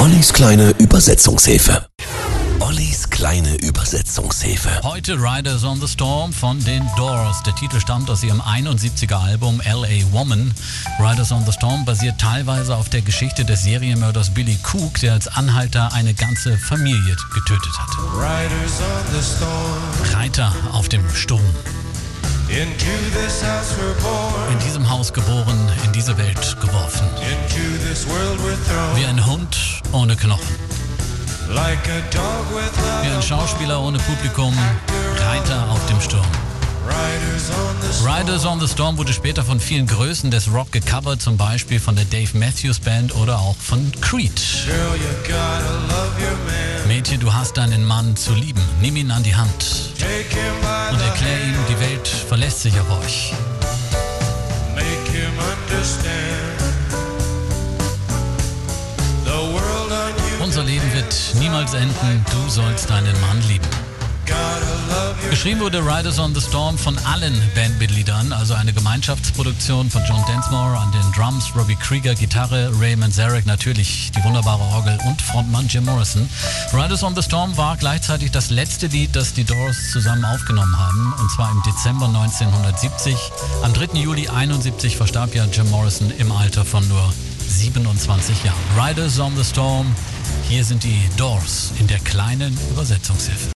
Ollis kleine Übersetzungshilfe. Ollis kleine Übersetzungshilfe. Heute Riders on the Storm von den Doors. Der Titel stammt aus ihrem 71er Album LA Woman. Riders on the Storm basiert teilweise auf der Geschichte des Serienmörders Billy Cook, der als Anhalter eine ganze Familie getötet hat. Riders on the storm. Reiter auf dem Sturm. Into this house we're born. In diesem Haus geboren, in diese Welt geworfen. Into this world we're thrown. Wie ein Hund ohne Knochen. Like a dog with Wie ein. Schauspieler ohne Publikum. Reiter auf dem Sturm. Riders on the storm. Wurde später von vielen Größen des Rock gecovert, zum Beispiel von der Dave Matthews Band oder auch von Creed. Mädchen, du hast deinen Mann zu lieben. Nimm ihn an die Hand und erklär ihm, die Welt verlässt sich auf euch. Unser Leben wird niemals enden. Du sollst deinen Mann lieben. Geschrieben wurde Riders on the Storm von allen Bandmitgliedern, also eine Gemeinschaftsproduktion von John Densmore an den Drums, Robbie Krieger Gitarre, Ray Manzarek natürlich die wunderbare Orgel und Frontmann Jim Morrison. Riders on the Storm war gleichzeitig das letzte Lied, das die Doors zusammen aufgenommen haben, und zwar im Dezember 1970. Am 3. Juli 71 verstarb ja Jim Morrison im Alter von nur 27 Jahren. Riders on the Storm, hier sind die Doors in der kleinen Übersetzungshilfe.